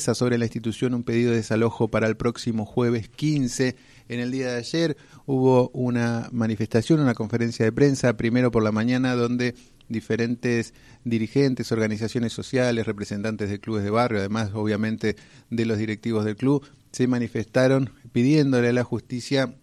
sobre la institución un pedido de desalojo para el próximo jueves 15. En el día de ayer hubo una manifestación, una conferencia de prensa, primero por la mañana, donde diferentes dirigentes, organizaciones sociales, representantes de clubes de barrio, además obviamente de los directivos del club, se manifestaron pidiéndole a la justicia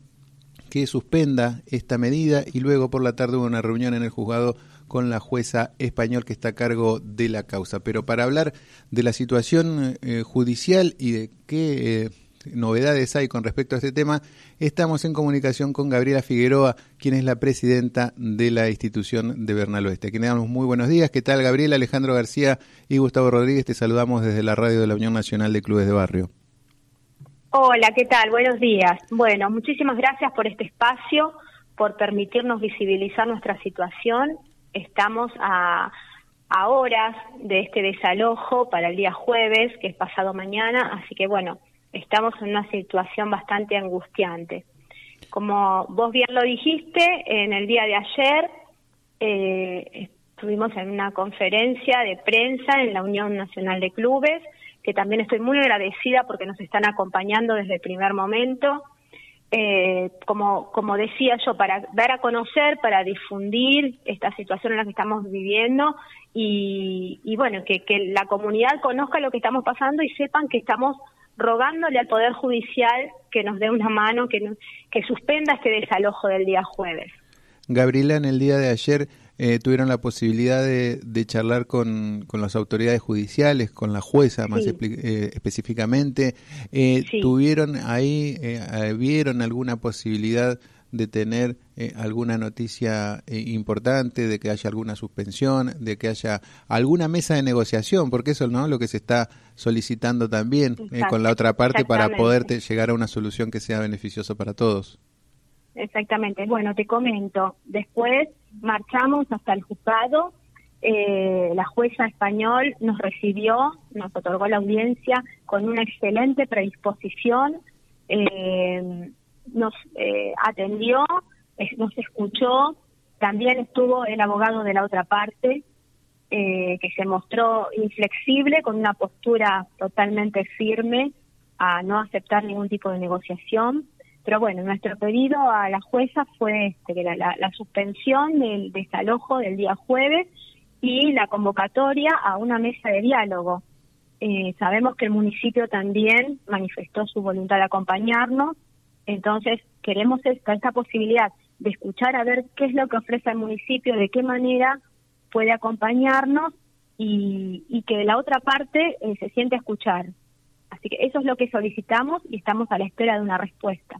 que suspenda esta medida y luego por la tarde hubo una reunión en el juzgado con la jueza español que está a cargo de la causa. Pero para hablar de la situación eh, judicial y de qué eh, novedades hay con respecto a este tema, estamos en comunicación con Gabriela Figueroa, quien es la presidenta de la institución de Bernal Oeste. Que damos muy buenos días. ¿Qué tal, Gabriela? Alejandro García y Gustavo Rodríguez, te saludamos desde la radio de la Unión Nacional de Clubes de Barrio. Hola, ¿qué tal? Buenos días. Bueno, muchísimas gracias por este espacio, por permitirnos visibilizar nuestra situación estamos a, horas de este desalojo para el día jueves, que es pasado mañana, así que bueno, estamos en una situación bastante angustiante. Como vos bien lo dijiste, en el día de ayer eh, estuvimos en una conferencia de prensa en la Unión Nacional de Clubes, que también estoy muy agradecida porque nos están acompañando desde el primer momento eh, como, como decía yo, para dar a conocer, para difundir esta situación en la que estamos viviendo y, y bueno, que, la comunidad conozca lo que estamos pasando y sepan que estamos rogándole al Poder Judicial que nos dé una mano, que, que suspenda este desalojo del día jueves. Gabriela, en el día de ayer eh, tuvieron la posibilidad de, charlar con, con, las autoridades judiciales, con la jueza más eh, específicamente. Eh, ¿Tuvieron ahí, vieron alguna posibilidad de tener alguna noticia importante, de que haya alguna suspensión, de que haya alguna mesa de negociación? Porque eso es ¿no? lo que se está solicitando también con la otra parte para poder llegar a una solución que sea beneficiosa para todos. Exactamente. Bueno, te comento. Después marchamos hasta el juzgado. Eh, la jueza español nos recibió, nos otorgó la audiencia con una excelente predisposición. Eh, nos eh, atendió, nos escuchó. También estuvo el abogado de la otra parte, que se mostró inflexible, con una postura totalmente firme a no aceptar ningún tipo de negociación. Pero bueno, nuestro pedido a la jueza fue este, la, suspensión del desalojo del día jueves y la convocatoria a una mesa de diálogo. Eh, sabemos que el municipio también manifestó su voluntad de acompañarnos, entonces queremos esta, esta posibilidad de escuchar a ver qué es lo que ofrece el municipio, de qué manera puede acompañarnos y, y que la otra parte eh, se siente a escuchar. Así que eso es lo que solicitamos y estamos a la espera de una respuesta.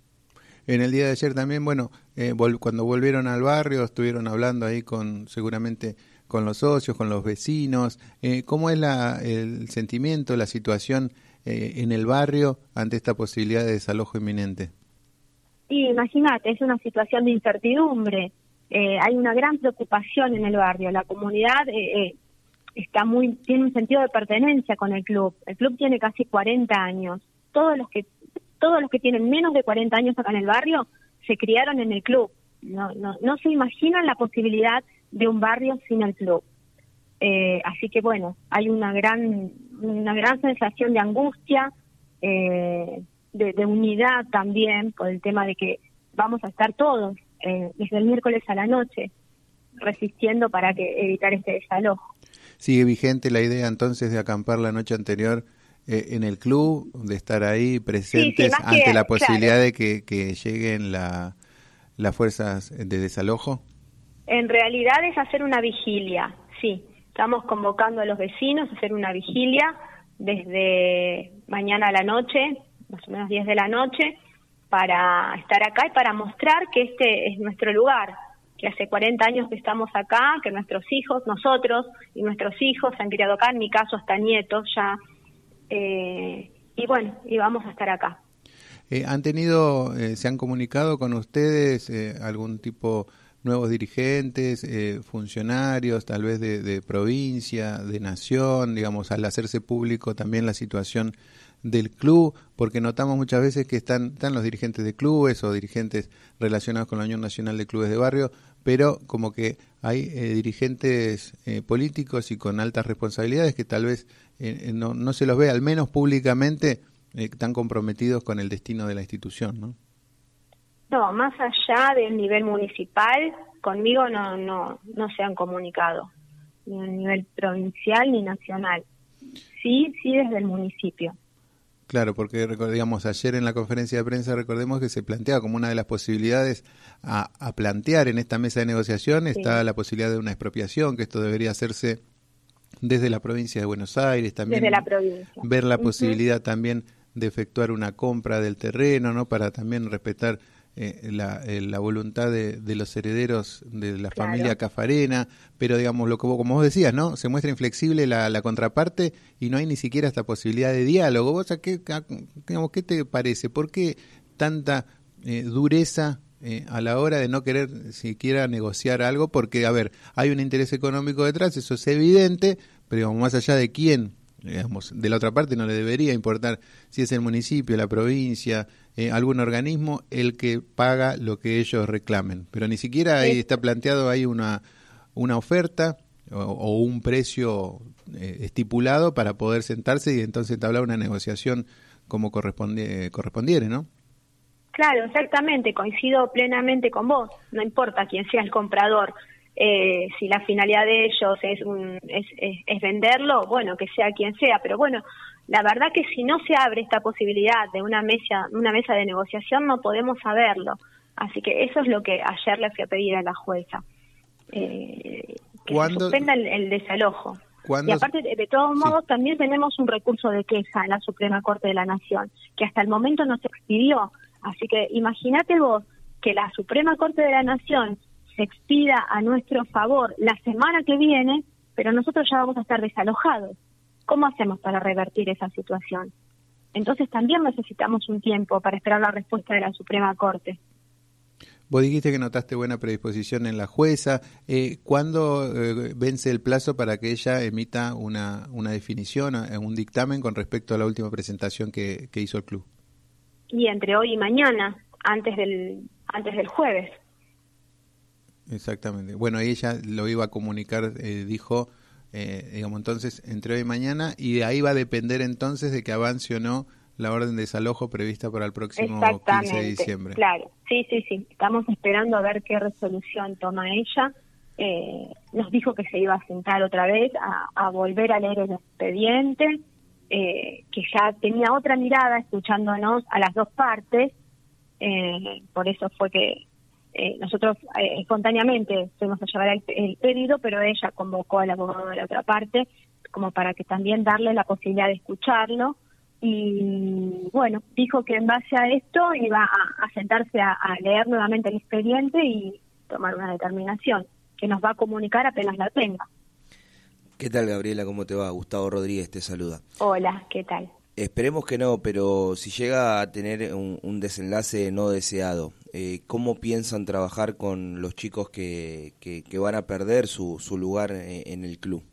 En el día de ayer también, bueno, eh, cuando volvieron al barrio, estuvieron hablando ahí con, seguramente, con los socios, con los vecinos. Eh, ¿Cómo es la, el sentimiento, la situación eh, en el barrio ante esta posibilidad de desalojo inminente? Sí, imagínate, es una situación de incertidumbre. hay una gran preocupación en el barrio. La comunidad está muy tiene un sentido de pertenencia con el club. El club tiene casi 40 años. Todos los que todos los que tienen menos de 40 años acá en el barrio se criaron en el club. No, no, no se imaginan la posibilidad de un barrio sin el club. Eh, así que bueno, hay una gran, una gran sensación de angustia, eh, de, unidad también por el tema de que vamos a estar todos eh, desde el miércoles a la noche resistiendo para que evitar este desalojo. Sigue vigente la idea entonces de acampar la noche anterior eh, en el club, de estar ahí presentes ante la posibilidad de que, lleguen la, las fuerzas de desalojo? En realidad es hacer una vigilia, sí. Estamos convocando a los vecinos a hacer una vigilia desde mañana a la noche, más o menos 10 de la noche, para estar acá y para mostrar que este es nuestro lugar, que hace 40 años que estamos acá, que nuestros hijos, nosotros y nuestros hijos se han criado acá, en mi caso hasta nietos ya eh, y bueno, y vamos a estar acá. Eh, ¿Han tenido, eh, se han comunicado con ustedes algún tipo, nuevos dirigentes, funcionarios, tal vez de, provincia, de nación, digamos, al hacerse público también la situación del club, porque notamos muchas veces que están, están los dirigentes de clubes o dirigentes relacionados con la Unión Nacional de Clubes de Barrio, pero como que hay dirigentes políticos y con altas responsabilidades que tal vez no, no se los ve, al menos públicamente, tan comprometidos con el destino de la institución, ¿no? No, más allá del nivel municipal, conmigo no, no, no se han comunicado, ni a nivel provincial ni nacional. Sí, sí desde el municipio. Claro, porque digamos, ayer en la conferencia de prensa recordemos que se planteaba como una de las posibilidades a, plantear en esta mesa de negociación está la posibilidad de una expropiación, que esto debería hacerse desde la provincia de Buenos Aires, también desde la provincia. ver la posibilidad también de efectuar una compra del terreno, ¿no? Para también respetar eh, la, eh, la, voluntad de, los herederos de la familia Cafarena, pero digamos, lo que como vos decías, ¿no? Se muestra inflexible la, la contraparte y no hay ni siquiera esta posibilidad de diálogo. ¿Vos a qué, digamos, qué te parece? ¿Por qué tanta eh, dureza a la hora de no querer siquiera negociar algo? Porque, a ver, hay un interés económico detrás, eso es evidente, pero digamos, más allá de quién digamos, de la otra parte no le debería importar si es el municipio, la provincia, eh, algún organismo el que paga lo que ellos reclamen. Pero ni siquiera ahí está planteado ahí una, una oferta o, un precio eh, estipulado para poder sentarse y entonces entablar una negociación como corresponde, correspondiere, ¿no? Claro, exactamente, coincido plenamente con vos, no importa quién sea el comprador, eh, si la finalidad de ellos es, es, venderlo, bueno, que sea quien sea, pero bueno, la verdad que si no se abre esta posibilidad de una mesa, una mesa de negociación no podemos saberlo. Así que eso es lo que ayer le fui a pedir a la jueza. Eh, que se suspenda el, desalojo. Y aparte, de, todos modos, también tenemos un recurso de queja en la Suprema Corte de la Nación, que hasta el momento no se expidió. Así que imagínate vos que la Suprema Corte de la Nación se expida a nuestro favor la semana que viene, pero nosotros ya vamos a estar desalojados. ¿Cómo hacemos para revertir esa situación? Entonces también necesitamos un tiempo para esperar la respuesta de la Suprema Corte. Vos dijiste que notaste buena predisposición en la jueza. Eh, ¿Cuándo eh, vence el plazo para que ella emita una, una definición, eh, un dictamen con respecto a la última presentación que, que hizo el club? Y entre hoy y mañana, antes del, antes del jueves. Exactamente. Bueno, ella lo iba a comunicar, eh, dijo, eh, digamos, entonces entre hoy y mañana, y de ahí va a depender entonces de que avance o no la orden de desalojo prevista para el próximo 15 de diciembre. Claro, sí, sí, sí. Estamos esperando a ver qué resolución toma ella. Eh, nos dijo que se iba a sentar otra vez a, volver a leer el expediente, que ya tenía otra mirada escuchándonos a las dos partes. por eso fue que eh, nosotros eh, espontáneamente fuimos a llevar el, pedido, pero ella convocó al abogado de la otra parte como para que también darle la posibilidad de escucharlo y bueno, dijo que en base a esto iba a, sentarse a, leer nuevamente el expediente y tomar una determinación que nos va a comunicar apenas la tenga. ¿Qué tal Gabriela? ¿Cómo te va? Gustavo Rodríguez te saluda. Hola, ¿qué tal? Esperemos que no, pero si llega a tener un, desenlace no deseado, eh, ¿cómo piensan trabajar con los chicos que, que, van a perder su, su lugar en el club?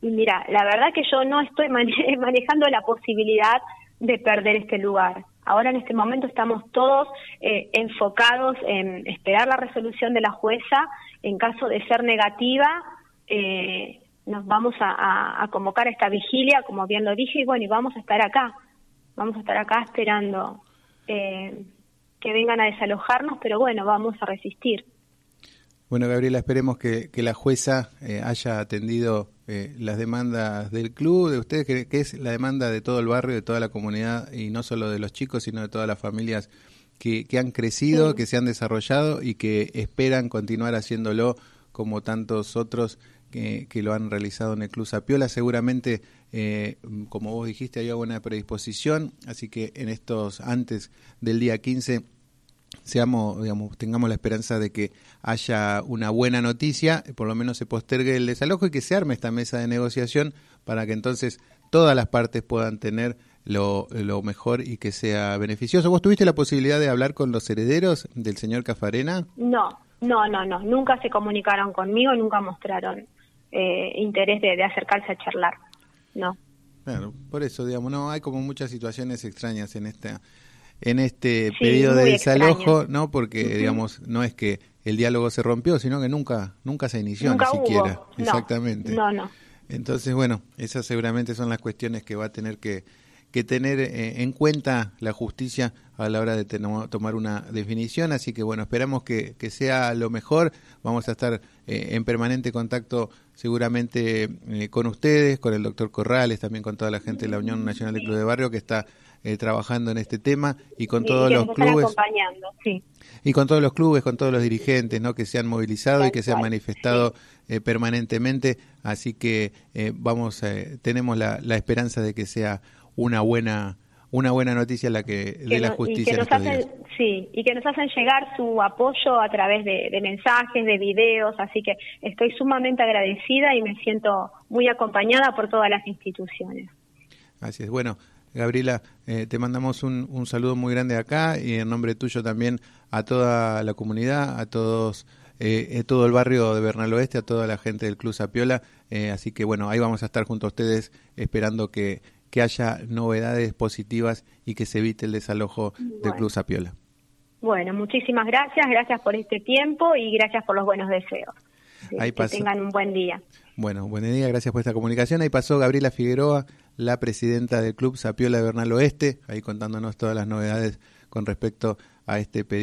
Mira, la verdad que yo no estoy manejando la posibilidad de perder este lugar. Ahora en este momento estamos todos eh, enfocados en esperar la resolución de la jueza. En caso de ser negativa, eh, nos vamos a, convocar a esta vigilia, como bien lo dije, y bueno, y vamos a estar acá, vamos a estar acá esperando eh, que vengan a desalojarnos, pero bueno, vamos a resistir. Bueno, Gabriela, esperemos que, la jueza eh, haya atendido eh, las demandas del club, de ustedes, que, es la demanda de todo el barrio, de toda la comunidad, y no solo de los chicos, sino de todas las familias que, han crecido, que se han desarrollado y que esperan continuar haciéndolo como tantos otros que, lo han realizado en el Club Sapiola. Seguramente, eh, como vos dijiste, hay buena predisposición, así que en estos, antes del día 15, seamos, digamos, tengamos la esperanza de que haya una buena noticia, por lo menos se postergue el desalojo y que se arme esta mesa de negociación para que entonces todas las partes puedan tener lo, lo mejor y que sea beneficioso. ¿Vos tuviste la posibilidad de hablar con los herederos del señor Cafarena? No, no, no, no. Nunca se comunicaron conmigo, nunca mostraron eh, interés de, acercarse a charlar, ¿no? Claro, por eso, digamos, no hay como muchas situaciones extrañas en esta en este periodo de desalojo, ¿no? Porque, digamos, no es que el diálogo se rompió, sino que nunca nunca se inició ni siquiera. Exactamente. No, no. Entonces, bueno, esas seguramente son las cuestiones que va a tener que, que tener eh, en cuenta la justicia a la hora de tomar una definición. Así que bueno, esperamos que, que sea lo mejor. Vamos a estar eh, en permanente contacto seguramente eh, con ustedes, con el doctor Corrales, también con toda la gente de la Unión Nacional de Club de Barrio que está trabajando en este tema y con todos los clubes. Y con todos los clubes, con todos los dirigentes ¿no? que se han movilizado y que se han manifestado permanentemente. Así que vamos, tenemos la, la esperanza de que sea una buena una buena noticia la que, de la justicia. Y que nos hacen, sí, y que nos hacen llegar su apoyo a través de, mensajes, de videos, así que estoy sumamente agradecida y me siento muy acompañada por todas las instituciones. Así es. Bueno, Gabriela, eh, te mandamos un, un, saludo muy grande acá y en nombre tuyo también a toda la comunidad, a todos, eh, todo el barrio de Bernal Oeste, a toda la gente del Club Sapiola. Eh, así que bueno, ahí vamos a estar junto a ustedes esperando que que haya novedades positivas y que se evite el desalojo del Club Sapiola. Bueno, muchísimas gracias, gracias por este tiempo y gracias por los buenos deseos. que tengan un buen día. Bueno, buen día, gracias por esta comunicación. Ahí pasó Gabriela Figueroa, la presidenta del Club Sapiola Bernal Oeste, ahí contándonos todas las novedades con respecto a este pedido.